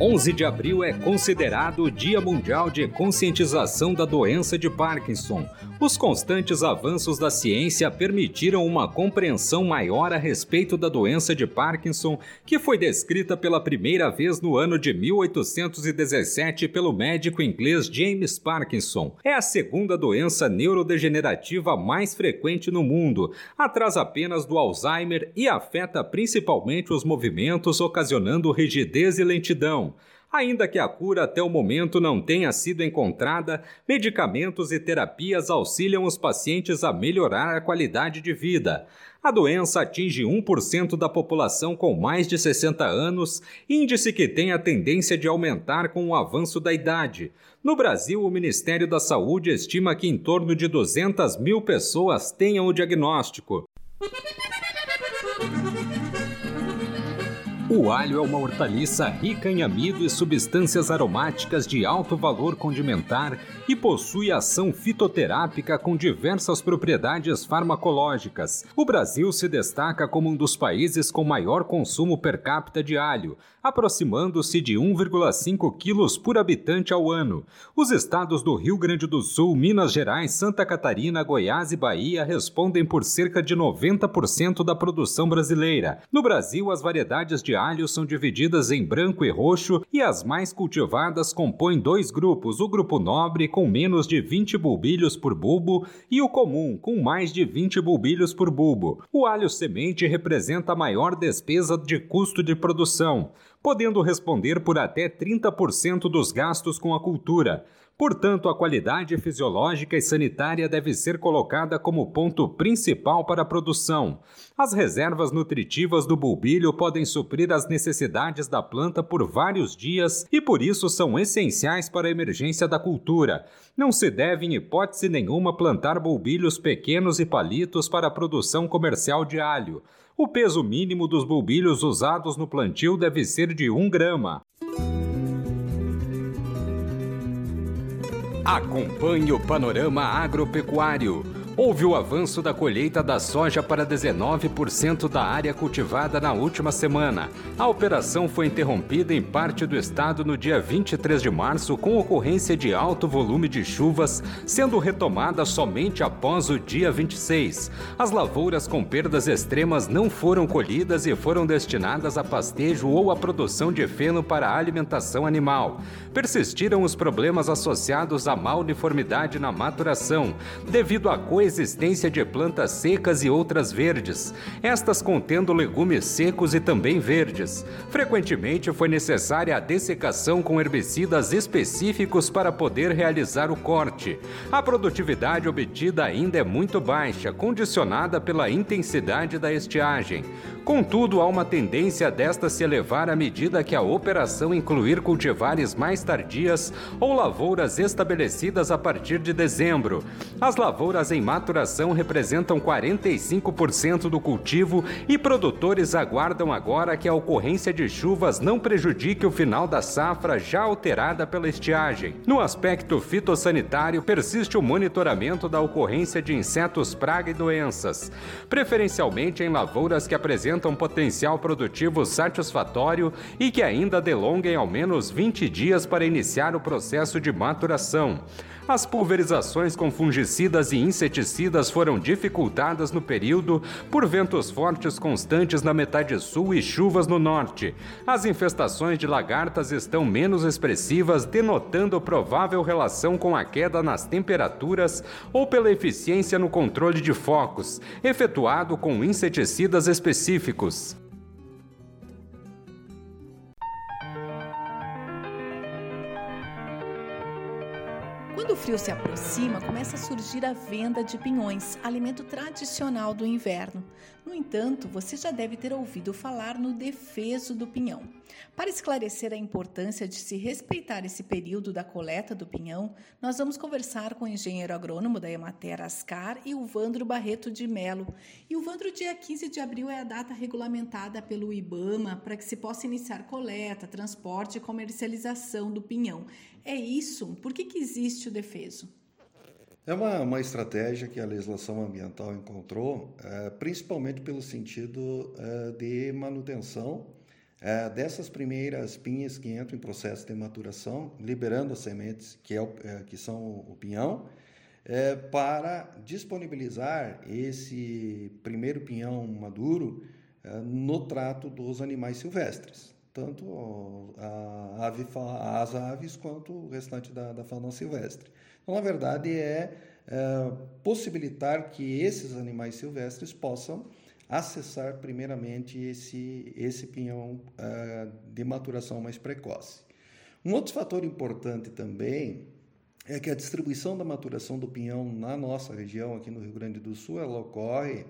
11 de abril é considerado o Dia Mundial de Conscientização da Doença de Parkinson. Os constantes avanços da ciência permitiram uma compreensão maior a respeito da doença de Parkinson, que foi descrita pela primeira vez no ano de 1817 pelo médico inglês James Parkinson. É a segunda doença neurodegenerativa mais frequente no mundo, atrás apenas do Alzheimer e afeta principalmente os movimentos, ocasionando rigidez e lentidão. Ainda que a cura até o momento não tenha sido encontrada, medicamentos e terapias auxiliam os pacientes a melhorar a qualidade de vida. A doença atinge 1% da população com mais de 60 anos, índice que tem a tendência de aumentar com o avanço da idade. No Brasil, o Ministério da Saúde estima que em torno de 200 mil pessoas tenham o diagnóstico. O alho é uma hortaliça rica em amido e substâncias aromáticas de alto valor condimentar e possui ação fitoterápica com diversas propriedades farmacológicas. O Brasil se destaca como um dos países com maior consumo per capita de alho, aproximando-se de 1,5 quilos por habitante ao ano. Os estados do Rio Grande do Sul, Minas Gerais, Santa Catarina, Goiás e Bahia respondem por cerca de 90% da produção brasileira. No Brasil, as variedades de alho são divididas em branco e roxo e as mais cultivadas compõem dois grupos: o grupo nobre, com menos de 20 bulbilhos por bulbo, e o comum, com mais de 20 bulbilhos por bulbo. O alho semente representa a maior despesa de custo de produção podendo responder por até 30% dos gastos com a cultura. Portanto, a qualidade fisiológica e sanitária deve ser colocada como ponto principal para a produção. As reservas nutritivas do bulbilho podem suprir as necessidades da planta por vários dias e por isso são essenciais para a emergência da cultura. Não se deve, em hipótese nenhuma, plantar bulbilhos pequenos e palitos para a produção comercial de alho. O peso mínimo dos bulbilhos usados no plantio deve ser de 1 grama. Acompanhe o panorama agropecuário houve o avanço da colheita da soja para 19% da área cultivada na última semana. A operação foi interrompida em parte do estado no dia 23 de março com ocorrência de alto volume de chuvas, sendo retomada somente após o dia 26. As lavouras com perdas extremas não foram colhidas e foram destinadas a pastejo ou a produção de feno para alimentação animal. Persistiram os problemas associados à má uniformidade na maturação, devido à coisa existência de plantas secas e outras verdes, estas contendo legumes secos e também verdes. Frequentemente foi necessária a dessecação com herbicidas específicos para poder realizar o corte. A produtividade obtida ainda é muito baixa, condicionada pela intensidade da estiagem. Contudo, há uma tendência desta se elevar à medida que a operação incluir cultivares mais tardias ou lavouras estabelecidas a partir de dezembro. As lavouras em maturação representam 45% do cultivo e produtores aguardam agora que a ocorrência de chuvas não prejudique o final da safra já alterada pela estiagem. No aspecto fitossanitário, persiste o monitoramento da ocorrência de insetos praga e doenças, preferencialmente em lavouras que apresentam apresentam potencial produtivo satisfatório e que ainda delonguem ao menos 20 dias para iniciar o processo de maturação. As pulverizações com fungicidas e inseticidas foram dificultadas no período por ventos fortes constantes na metade sul e chuvas no norte. As infestações de lagartas estão menos expressivas, denotando provável relação com a queda nas temperaturas ou pela eficiência no controle de focos, efetuado com inseticidas específicos. Quando frio se aproxima, começa a surgir a venda de pinhões, alimento tradicional do inverno. No entanto, você já deve ter ouvido falar no defeso do pinhão. Para esclarecer a importância de se respeitar esse período da coleta do pinhão, nós vamos conversar com o engenheiro agrônomo da Emater Ascar e o Vandro Barreto de Melo. E o Vandro, dia 15 de abril é a data regulamentada pelo IBAMA para que se possa iniciar coleta, transporte e comercialização do pinhão. É isso? Por que, que existe o defeso? É uma, uma estratégia que a legislação ambiental encontrou, é, principalmente pelo sentido é, de manutenção é, dessas primeiras pinhas que entram em processo de maturação, liberando as sementes, que, é, é, que são o pinhão, é, para disponibilizar esse primeiro pinhão maduro é, no trato dos animais silvestres tanto a ave, as aves quanto o restante da, da fauna silvestre. Então, na verdade, é, é possibilitar que esses animais silvestres possam acessar primeiramente esse, esse pinhão uh, de maturação mais precoce. Um outro fator importante também é que a distribuição da maturação do pinhão na nossa região, aqui no Rio Grande do Sul, ela ocorre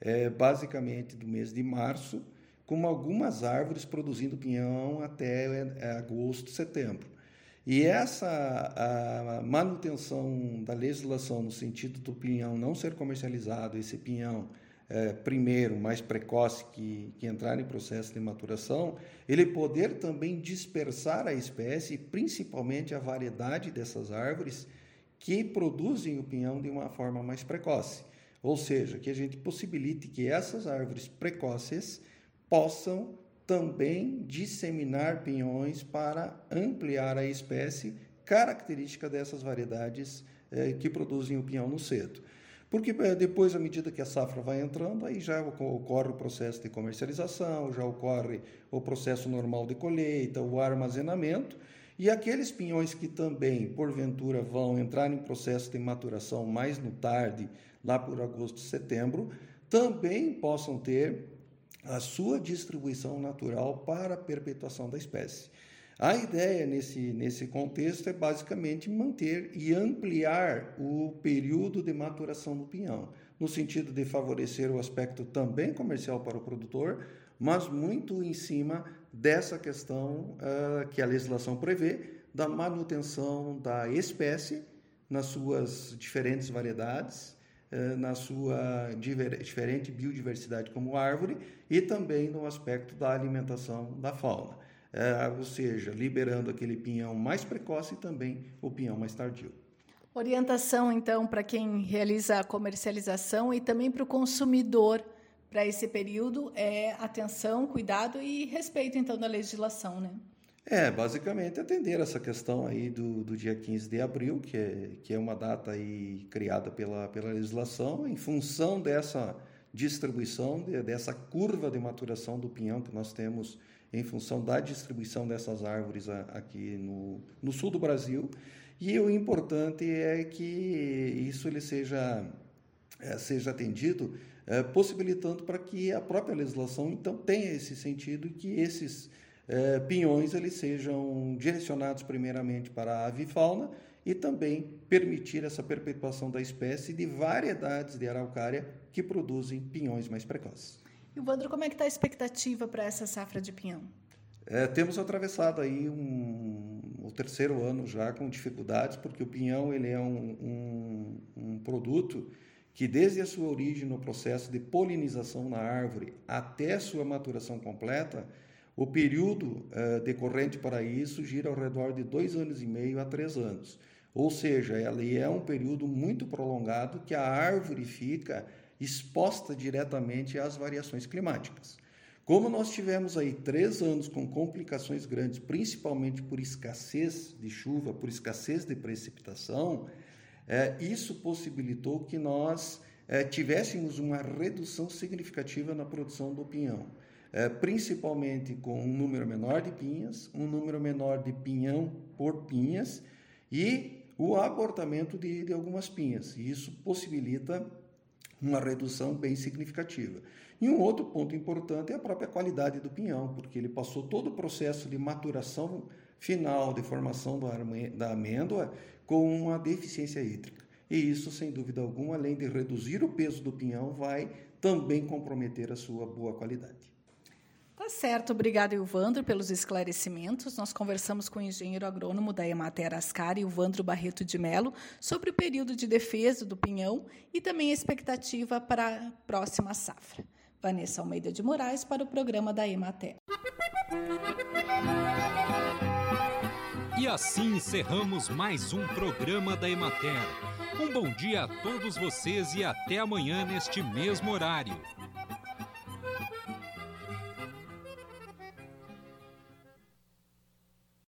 é, basicamente do mês de março com algumas árvores produzindo pinhão até é, agosto, setembro. E essa manutenção da legislação no sentido do pinhão não ser comercializado, esse pinhão é, primeiro, mais precoce, que, que entrar em processo de maturação, ele poder também dispersar a espécie, principalmente a variedade dessas árvores que produzem o pinhão de uma forma mais precoce. Ou seja, que a gente possibilite que essas árvores precoces possam também disseminar pinhões para ampliar a espécie característica dessas variedades eh, que produzem o pinhão no cedo. Porque eh, depois, à medida que a safra vai entrando, aí já ocorre o processo de comercialização, já ocorre o processo normal de colheita, o armazenamento, e aqueles pinhões que também, porventura, vão entrar em processo de maturação mais no tarde, lá por agosto, setembro, também possam ter a sua distribuição natural para a perpetuação da espécie. A ideia nesse, nesse contexto é basicamente manter e ampliar o período de maturação do pinhão, no sentido de favorecer o aspecto também comercial para o produtor, mas muito em cima dessa questão uh, que a legislação prevê da manutenção da espécie nas suas diferentes variedades na sua diferente biodiversidade como árvore e também no aspecto da alimentação da fauna. É, ou seja, liberando aquele pinhão mais precoce e também o pinhão mais tardio. Orientação, então, para quem realiza a comercialização e também para o consumidor para esse período é atenção, cuidado e respeito, então, da legislação, né? É, basicamente atender essa questão aí do, do dia 15 de abril, que é, que é uma data aí criada pela, pela legislação, em função dessa distribuição, de, dessa curva de maturação do pinhão que nós temos em função da distribuição dessas árvores a, aqui no, no sul do Brasil. E o importante é que isso ele seja, é, seja atendido, é, possibilitando para que a própria legislação então tenha esse sentido que esses é, pinhões eles sejam direcionados primeiramente para a avifauna e também permitir essa perpetuação da espécie de variedades de araucária que produzem pinhões mais precoces. E o Vandro, como é que está a expectativa para essa safra de pinhão? É, temos atravessado aí um, o terceiro ano já com dificuldades, porque o pinhão ele é um, um, um produto que desde a sua origem no processo de polinização na árvore até sua maturação completa, o período uh, decorrente para isso gira ao redor de dois anos e meio a três anos. Ou seja, ela é um período muito prolongado que a árvore fica exposta diretamente às variações climáticas. Como nós tivemos aí três anos com complicações grandes, principalmente por escassez de chuva, por escassez de precipitação, é, isso possibilitou que nós é, tivéssemos uma redução significativa na produção do pinhão principalmente com um número menor de pinhas, um número menor de pinhão por pinhas e o abortamento de, de algumas pinhas. E isso possibilita uma redução bem significativa. E um outro ponto importante é a própria qualidade do pinhão, porque ele passou todo o processo de maturação final, de formação da amêndoa, com uma deficiência hídrica. E isso, sem dúvida alguma, além de reduzir o peso do pinhão, vai também comprometer a sua boa qualidade. Tá certo, obrigada, Ilvandro, pelos esclarecimentos. Nós conversamos com o engenheiro agrônomo da Emater Ascar, Ilvandro Barreto de Melo, sobre o período de defesa do pinhão e também a expectativa para a próxima safra. Vanessa Almeida de Moraes para o programa da Emater. E assim encerramos mais um programa da Emater. Um bom dia a todos vocês e até amanhã neste mesmo horário.